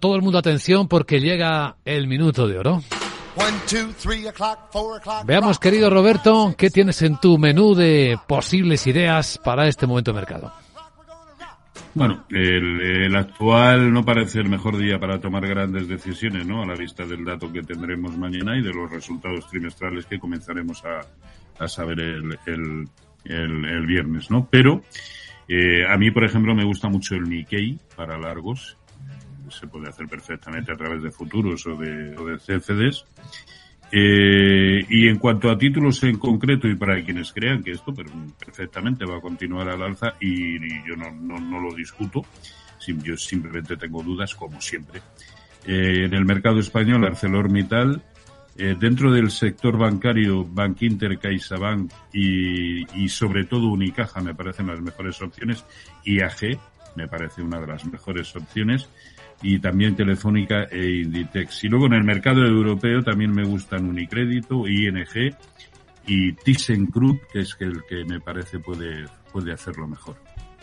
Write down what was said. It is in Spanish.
Todo el mundo atención porque llega el minuto de oro. Veamos, querido Roberto, ¿qué tienes en tu menú de posibles ideas para este momento de mercado? Bueno, el, actual no parece el mejor día para tomar grandes decisiones, ¿no? A la vista del dato que tendremos mañana y de los resultados trimestrales que comenzaremos a, saber el, el, viernes, ¿no? Pero eh, a mí, por ejemplo, me gusta mucho el Nikkei para largos se puede hacer perfectamente a través de futuros o de, o de CFDs. Eh, y en cuanto a títulos en concreto y para quienes crean que esto perfectamente va a continuar al alza y, yo no, no, lo discuto, yo simplemente tengo dudas como siempre. Eh, en el mercado español, ArcelorMittal, eh, dentro del sector bancario, Bankinter, CaixaBank y, y sobre todo Unicaja me parecen las mejores opciones. IAG me parece una de las mejores opciones y también Telefónica e Inditex. Y luego en el mercado europeo también me gustan Unicrédito, ING y ThyssenKrupp, que es el que me parece puede, puede hacerlo mejor.